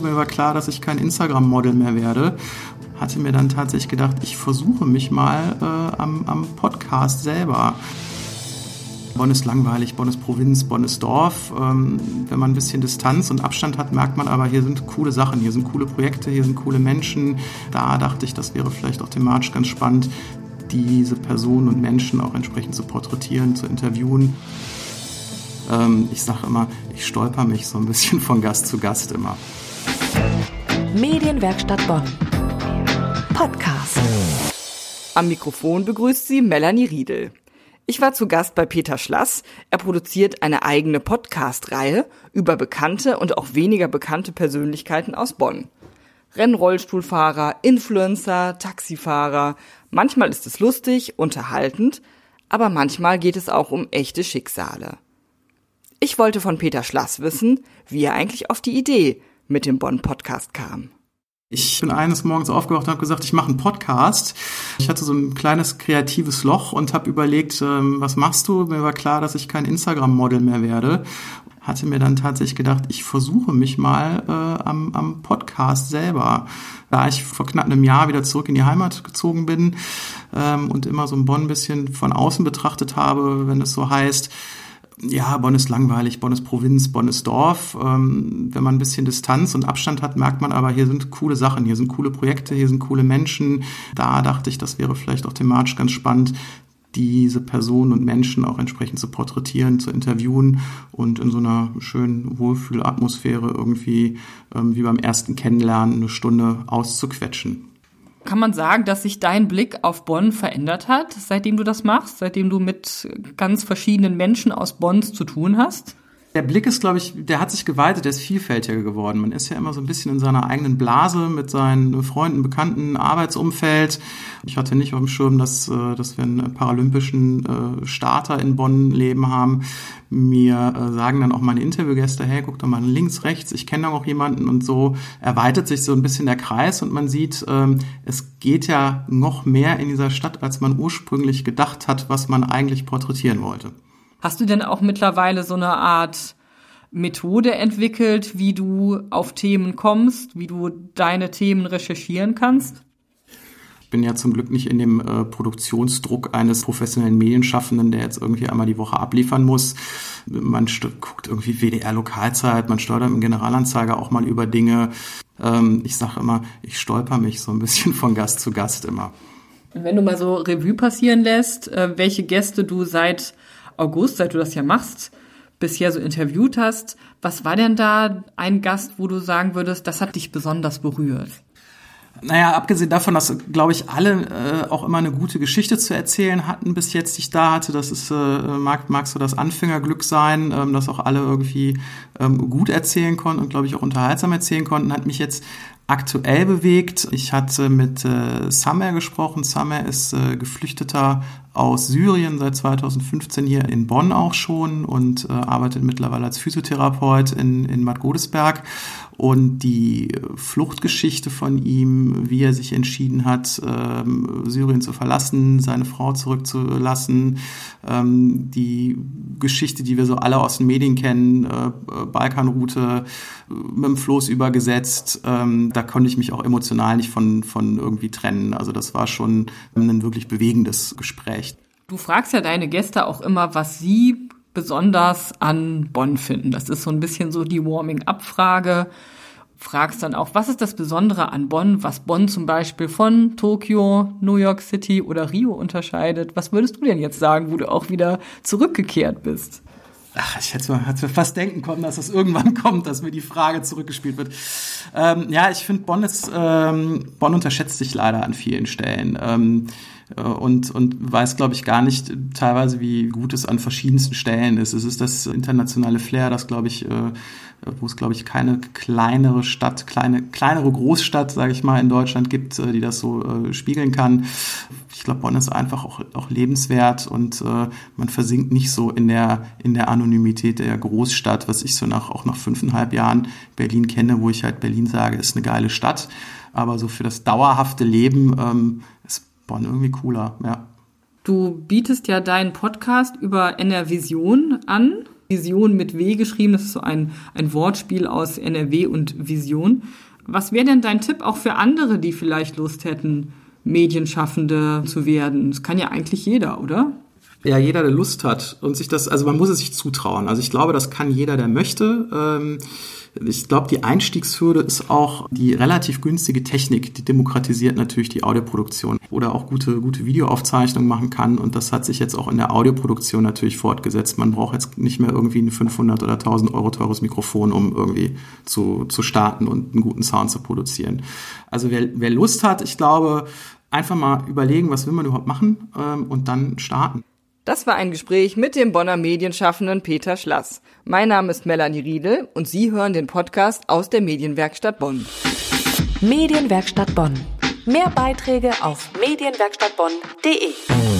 Mir war klar, dass ich kein Instagram-Model mehr werde. Hatte mir dann tatsächlich gedacht, ich versuche mich mal äh, am, am Podcast selber. Bonn ist langweilig, Bonn ist Provinz, Bonn ist Dorf. Ähm, wenn man ein bisschen Distanz und Abstand hat, merkt man aber, hier sind coole Sachen, hier sind coole Projekte, hier sind coole Menschen. Da dachte ich, das wäre vielleicht auch thematisch ganz spannend, diese Personen und Menschen auch entsprechend zu porträtieren, zu interviewen. Ähm, ich sage immer, ich stolper mich so ein bisschen von Gast zu Gast immer. Medienwerkstatt Bonn. Podcast. Am Mikrofon begrüßt sie Melanie Riedel. Ich war zu Gast bei Peter Schlass. Er produziert eine eigene Podcast-Reihe über bekannte und auch weniger bekannte Persönlichkeiten aus Bonn. Rennrollstuhlfahrer, Influencer, Taxifahrer. Manchmal ist es lustig, unterhaltend, aber manchmal geht es auch um echte Schicksale. Ich wollte von Peter Schlass wissen, wie er eigentlich auf die Idee mit dem Bonn-Podcast kam. Ich bin eines Morgens aufgewacht und habe gesagt, ich mache einen Podcast. Ich hatte so ein kleines kreatives Loch und habe überlegt, ähm, was machst du? Mir war klar, dass ich kein Instagram-Model mehr werde. Hatte mir dann tatsächlich gedacht, ich versuche mich mal äh, am, am Podcast selber. Da ich vor knapp einem Jahr wieder zurück in die Heimat gezogen bin ähm, und immer so ein Bonn ein bisschen von außen betrachtet habe, wenn es so heißt, ja, Bonn ist langweilig, Bonn ist Provinz, Bonn ist Dorf. Ähm, wenn man ein bisschen Distanz und Abstand hat, merkt man aber, hier sind coole Sachen, hier sind coole Projekte, hier sind coole Menschen. Da dachte ich, das wäre vielleicht auch thematisch ganz spannend, diese Personen und Menschen auch entsprechend zu porträtieren, zu interviewen und in so einer schönen Wohlfühlatmosphäre irgendwie ähm, wie beim ersten Kennenlernen eine Stunde auszuquetschen. Kann man sagen, dass sich dein Blick auf Bonn verändert hat, seitdem du das machst, seitdem du mit ganz verschiedenen Menschen aus Bonn zu tun hast? Der Blick ist, glaube ich, der hat sich geweitet, der ist vielfältiger geworden. Man ist ja immer so ein bisschen in seiner eigenen Blase mit seinen Freunden, Bekannten, Arbeitsumfeld. Ich hatte nicht auf dem Schirm, dass, äh, dass wir einen paralympischen äh, Starter in Bonn leben haben. Mir äh, sagen dann auch meine Interviewgäste, hey, guck doch mal links, rechts, ich kenne da auch jemanden und so erweitert sich so ein bisschen der Kreis und man sieht, ähm, es geht ja noch mehr in dieser Stadt, als man ursprünglich gedacht hat, was man eigentlich porträtieren wollte. Hast du denn auch mittlerweile so eine Art Methode entwickelt, wie du auf Themen kommst, wie du deine Themen recherchieren kannst? Ich bin ja zum Glück nicht in dem äh, Produktionsdruck eines professionellen Medienschaffenden, der jetzt irgendwie einmal die Woche abliefern muss. Man guckt irgendwie WDR Lokalzeit, man steuert im Generalanzeiger auch mal über Dinge. Ähm, ich sage immer, ich stolper mich so ein bisschen von Gast zu Gast immer. Wenn du mal so Revue passieren lässt, äh, welche Gäste du seit August, seit du das ja machst, bisher so interviewt hast. Was war denn da ein Gast, wo du sagen würdest, das hat dich besonders berührt? Naja, abgesehen davon, dass, glaube ich, alle äh, auch immer eine gute Geschichte zu erzählen hatten bis jetzt, ich da hatte. Das ist, äh, mag, mag so das Anfängerglück sein, ähm, dass auch alle irgendwie ähm, gut erzählen konnten und, glaube ich, auch unterhaltsam erzählen konnten, hat mich jetzt aktuell bewegt. Ich hatte mit äh, Samer gesprochen. Samer ist äh, Geflüchteter aus Syrien, seit 2015 hier in Bonn auch schon und äh, arbeitet mittlerweile als Physiotherapeut in, in Bad Godesberg. Und die Fluchtgeschichte von ihm, wie er sich entschieden hat, ähm, Syrien zu verlassen, seine Frau zurückzulassen, ähm, die Geschichte, die wir so alle aus den Medien kennen, äh, Balkanroute mit dem Floß übergesetzt, ähm, da konnte ich mich auch emotional nicht von, von irgendwie trennen. Also das war schon ein wirklich bewegendes Gespräch. Du fragst ja deine Gäste auch immer, was sie besonders an Bonn finden. Das ist so ein bisschen so die Warming-up-Frage. Fragst dann auch, was ist das Besondere an Bonn, was Bonn zum Beispiel von Tokio, New York City oder Rio unterscheidet? Was würdest du denn jetzt sagen, wo du auch wieder zurückgekehrt bist? Ach, ich hätte mir, fast denken können, dass das irgendwann kommt, dass mir die Frage zurückgespielt wird. Ähm, ja, ich finde, Bonn ist, ähm, Bonn unterschätzt sich leider an vielen Stellen. Ähm, äh, und, und weiß, glaube ich, gar nicht teilweise, wie gut es an verschiedensten Stellen ist. Es ist das internationale Flair, das, glaube ich, äh, wo es, glaube ich, keine kleinere Stadt, kleine, kleinere Großstadt, sage ich mal, in Deutschland gibt, äh, die das so äh, spiegeln kann. Ich glaube, Bonn ist einfach auch, auch lebenswert und äh, man versinkt nicht so in der, in der Anonymität der Großstadt, was ich so nach, auch nach fünfeinhalb Jahren Berlin kenne, wo ich halt Berlin sage, ist eine geile Stadt. Aber so für das dauerhafte Leben ähm, ist Bonn irgendwie cooler, ja. Du bietest ja deinen Podcast über NRVision an. Vision mit W geschrieben. Das ist so ein, ein Wortspiel aus NRW und Vision. Was wäre denn dein Tipp auch für andere, die vielleicht Lust hätten, Medienschaffende zu werden? Das kann ja eigentlich jeder, oder? Ja, jeder, der Lust hat und sich das, also man muss es sich zutrauen. Also ich glaube, das kann jeder, der möchte. Ähm ich glaube, die Einstiegshürde ist auch die relativ günstige Technik, die demokratisiert natürlich die Audioproduktion oder auch gute, gute Videoaufzeichnungen machen kann. Und das hat sich jetzt auch in der Audioproduktion natürlich fortgesetzt. Man braucht jetzt nicht mehr irgendwie ein 500 oder 1000 Euro teures Mikrofon, um irgendwie zu, zu starten und einen guten Sound zu produzieren. Also wer, wer Lust hat, ich glaube, einfach mal überlegen, was will man überhaupt machen ähm, und dann starten. Das war ein Gespräch mit dem Bonner Medienschaffenden Peter Schlass. Mein Name ist Melanie Riedel und Sie hören den Podcast aus der Medienwerkstatt Bonn. Medienwerkstatt Bonn. Mehr Beiträge auf medienwerkstattbonn.de.